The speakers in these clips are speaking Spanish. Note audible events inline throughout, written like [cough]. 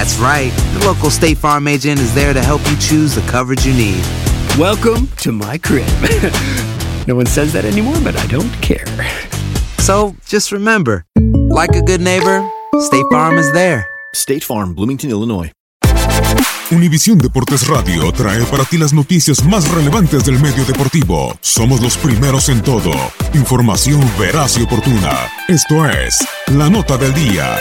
That's right. The local State Farm agent is there to help you choose the coverage you need. Welcome to my crib. [laughs] no one says that anymore, but I don't care. So just remember, like a good neighbor, State Farm is there. State Farm, Bloomington, Illinois. Univisión Deportes Radio trae para ti las noticias más relevantes del medio deportivo. Somos los primeros en todo. Información veraz y oportuna. Esto es La Nota del Día.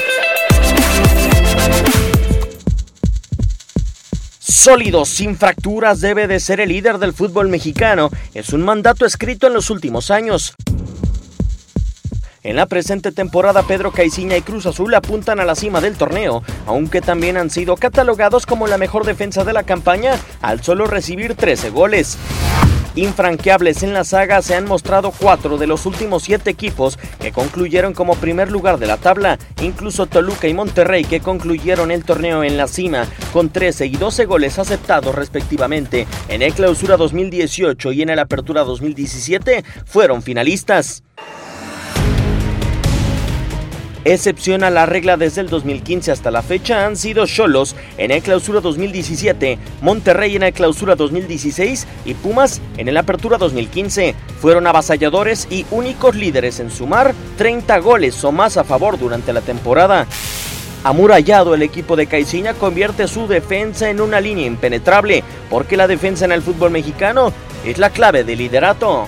Sólido, sin fracturas, debe de ser el líder del fútbol mexicano. Es un mandato escrito en los últimos años. En la presente temporada, Pedro Caiciña y Cruz Azul apuntan a la cima del torneo, aunque también han sido catalogados como la mejor defensa de la campaña al solo recibir 13 goles. Infranqueables en la saga se han mostrado cuatro de los últimos siete equipos que concluyeron como primer lugar de la tabla, incluso Toluca y Monterrey que concluyeron el torneo en la cima con 13 y 12 goles aceptados respectivamente en el clausura 2018 y en el apertura 2017 fueron finalistas. Excepción a la regla desde el 2015 hasta la fecha han sido Cholos en el clausura 2017, Monterrey en el clausura 2016 y Pumas en el apertura 2015. Fueron avasalladores y únicos líderes en sumar 30 goles o más a favor durante la temporada. Amurallado, el equipo de Caiciña convierte su defensa en una línea impenetrable, porque la defensa en el fútbol mexicano es la clave del liderato.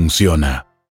funciona.